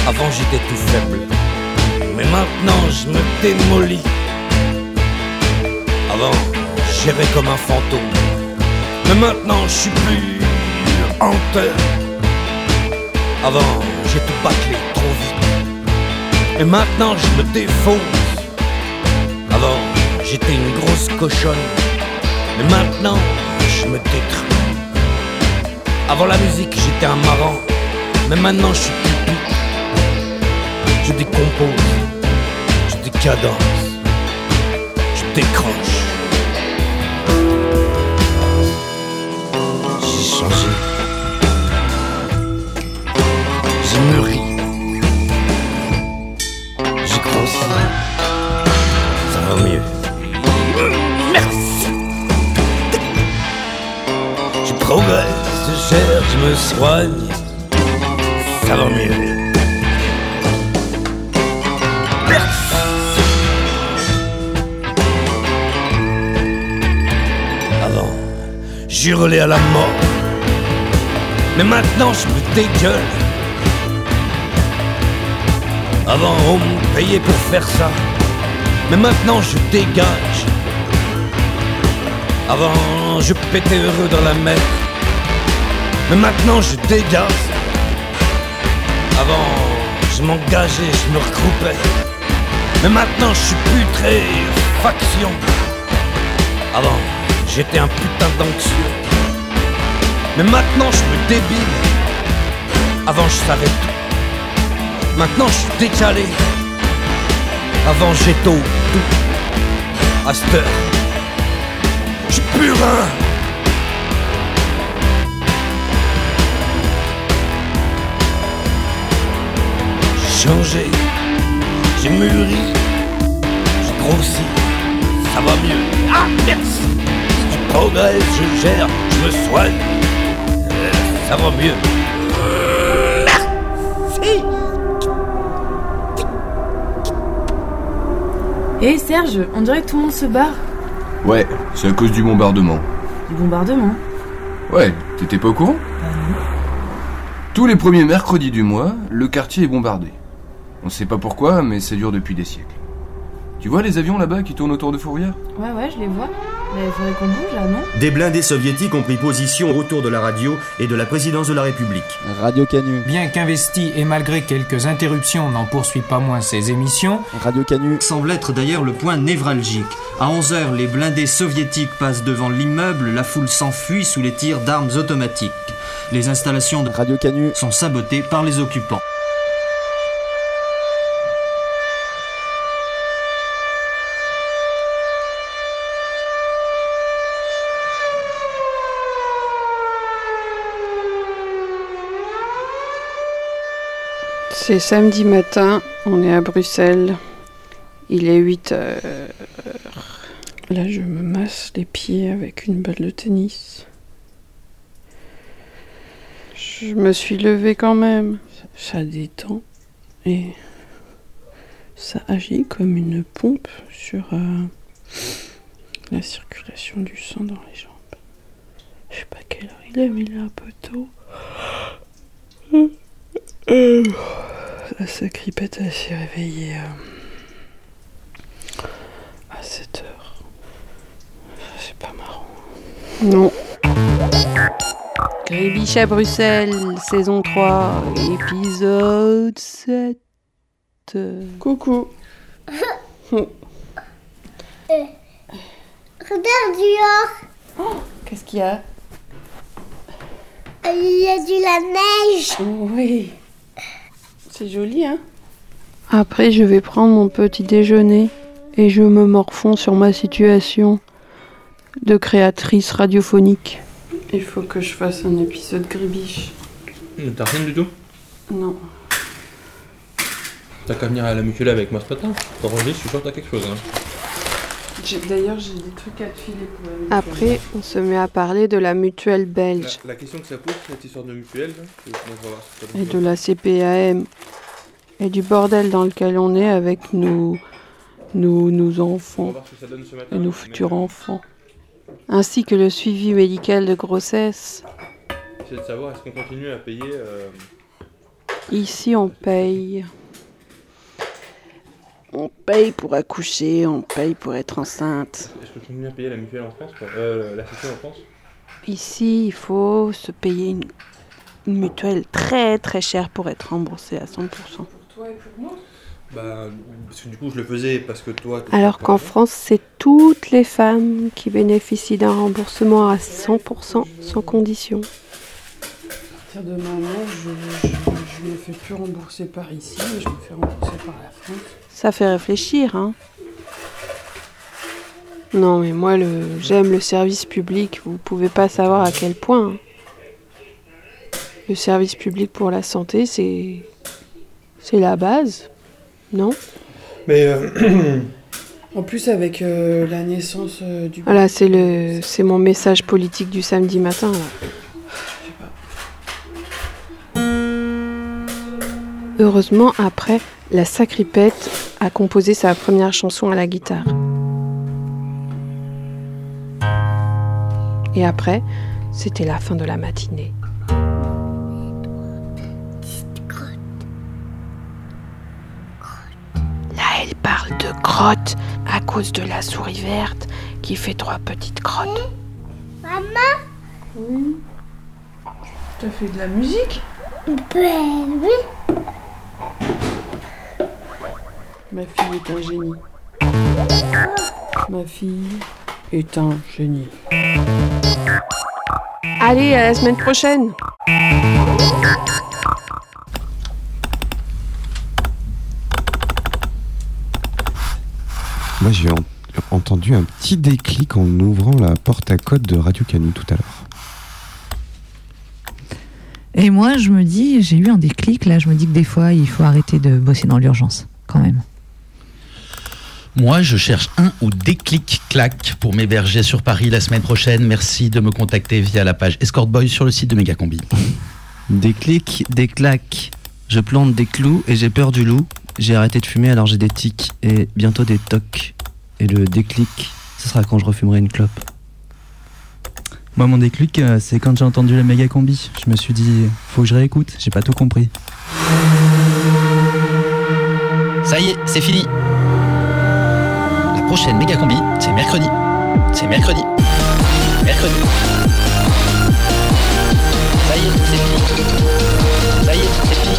Avant, j'étais tout faible. Mais maintenant, je me démolis. Avant, j'errais comme un fantôme. Mais maintenant, je suis plus hanteur. Avant, j'ai tout bâclé trop vite. Et maintenant, je me défonce. J'étais une grosse cochonne. Mais maintenant, je me détruis. Avant la musique, j'étais un marrant. Mais maintenant, je suis cupide. Je décompose. Je décadence. Je décroche. Soigne. Ça va mieux. Avant, j'hurlais à la mort. Mais maintenant, je me dégueule. Avant, on me payait pour faire ça. Mais maintenant, je dégage. Avant, je pétais heureux dans la mer. Mais maintenant, je dégage. Avant, je m'engageais, je me regroupais. Mais maintenant, je suis plus très faction. Avant, j'étais un putain d'anxieux. Mais maintenant, je me débile. Avant, je savais tout. Maintenant, je suis décalé. Avant, j'étais au tout. À cette heure, je suis purin. Changé, j'ai mûri, j'ai grossi, ça va mieux. Ah, merci. Je progresse, je gère, je me soigne, Euh, ça va mieux. Merci. Hé Serge, on dirait que tout le monde se barre. Ouais, c'est à cause du bombardement. Du bombardement? Ouais, t'étais pas au courant? Tous les premiers mercredis du mois, le quartier est bombardé. On sait pas pourquoi, mais ça dure depuis des siècles. Tu vois les avions là-bas qui tournent autour de Fourvière Ouais, ouais, je les vois. Mais il faudrait qu'on bouge là, non? Des blindés soviétiques ont pris position autour de la radio et de la présidence de la République. Radio Canu. Bien qu'investi et malgré quelques interruptions, n'en poursuit pas moins ses émissions. Radio Canu. Semble être d'ailleurs le point névralgique. À 11h, les blindés soviétiques passent devant l'immeuble, la foule s'enfuit sous les tirs d'armes automatiques. Les installations de Radio Canu sont sabotées par les occupants. C'est samedi matin, on est à Bruxelles. Il est 8 heures. Là, je me masse les pieds avec une balle de tennis. Je me suis levée quand même. Ça détend et ça agit comme une pompe sur euh, la circulation du sang dans les jambes. Je sais pas quelle heure il est, mais il est un peu tôt. Euh, La sacripette elle s'est réveillée euh, à 7 heures. C'est pas marrant. Non. Gribiche à Bruxelles, saison 3, épisode 7. Coucou. Regarde dehors. Oh, qu'est-ce qu'il y a? Il y a de la neige. Oui. C'est joli, hein Après, je vais prendre mon petit déjeuner et je me morfonds sur ma situation de créatrice radiophonique. Il faut que je fasse un épisode gribiche. T'as rien du tout? Non. T'as qu'à venir à la mutuelle avec moi ce matin. Pour ranger, je suis sûr que t'as quelque chose. Hein. D'ailleurs, j'ai des trucs à te filer pour la Après, on se met à parler de la mutuelle belge La, la question que ça pose, cette histoire de mutuelle, là, et de la CPAM et du bordel dans lequel on est avec nos, nos, nos enfants matin, et nos mais- futurs enfants. Ainsi que le suivi médical de grossesse. C'est de savoir est-ce qu'on continue à payer. euh, Ici, on paye. On paye pour accoucher, on paye pour être enceinte. Est-ce qu'on continue à payer la mutuelle en France quoi euh, La sécu en France Ici, il faut se payer une, une mutuelle très très chère pour être remboursé à 100%. Toi et pour moi Bah, parce que du coup, je le faisais parce que toi. Alors qu'en. France, c'est toutes les femmes qui bénéficient d'un remboursement à 100% sans condition. À partir de maintenant, je ne me fais plus rembourser par ici, mais je me fais rembourser par la France. Ça fait réfléchir, hein Non, mais moi, le... j'aime le service public. Vous pouvez pas savoir à quel point. hein. Le service public pour la santé, c'est... C'est la base, non? Mais. euh, En plus, avec euh, la naissance du. Voilà, c'est le, c'est mon message politique du samedi matin. là. Heureusement, après, la sacripette a composé sa première chanson à la guitare. Et après, c'était la fin de la matinée. Là, elle parle de grotte à cause de la souris verte qui fait trois petites grottes. Maman? Oui. T'as fait de la musique? Ben oui. Ma fille est un génie. Ma fille est un génie. Allez, à la semaine prochaine Moi, j'ai en- entendu un petit déclic en ouvrant la porte à code de Radio Canu tout à l'heure. Et moi, je me dis, j'ai eu un déclic, là, je me dis que des fois, il faut arrêter de bosser dans l'urgence, quand même. Moi, je cherche un ou des clics clac pour m'héberger sur Paris la semaine prochaine. Merci de me contacter via la page Escort Boy sur le site de Megacombi. Des clics, des claques. Je plante des clous et j'ai peur du loup. J'ai arrêté de fumer alors j'ai des tics et bientôt des tocs. Et le déclic, ce sera quand je refumerai une clope. Moi, mon déclic, euh, c'est quand j'ai entendu la méga combi. Je me suis dit, faut que je réécoute, j'ai pas tout compris. Ça y est, c'est fini. La prochaine méga combi, c'est mercredi. C'est mercredi. Mercredi. Ça y est, c'est fini. Ça y est, c'est fini.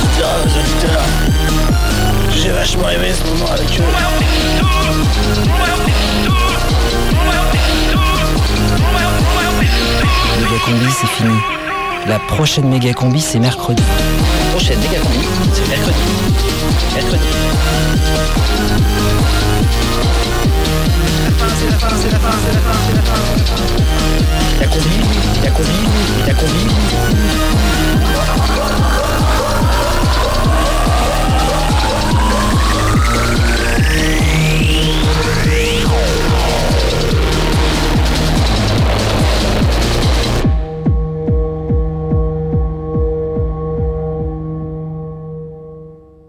Putain, auditeurs, j'ai vachement aimé ce moment avec eux. Combi, c'est fini. La prochaine méga combi, c'est mercredi. Prochaine méga combi, c'est mercredi. Mercredi. La combi, la combi, la combi.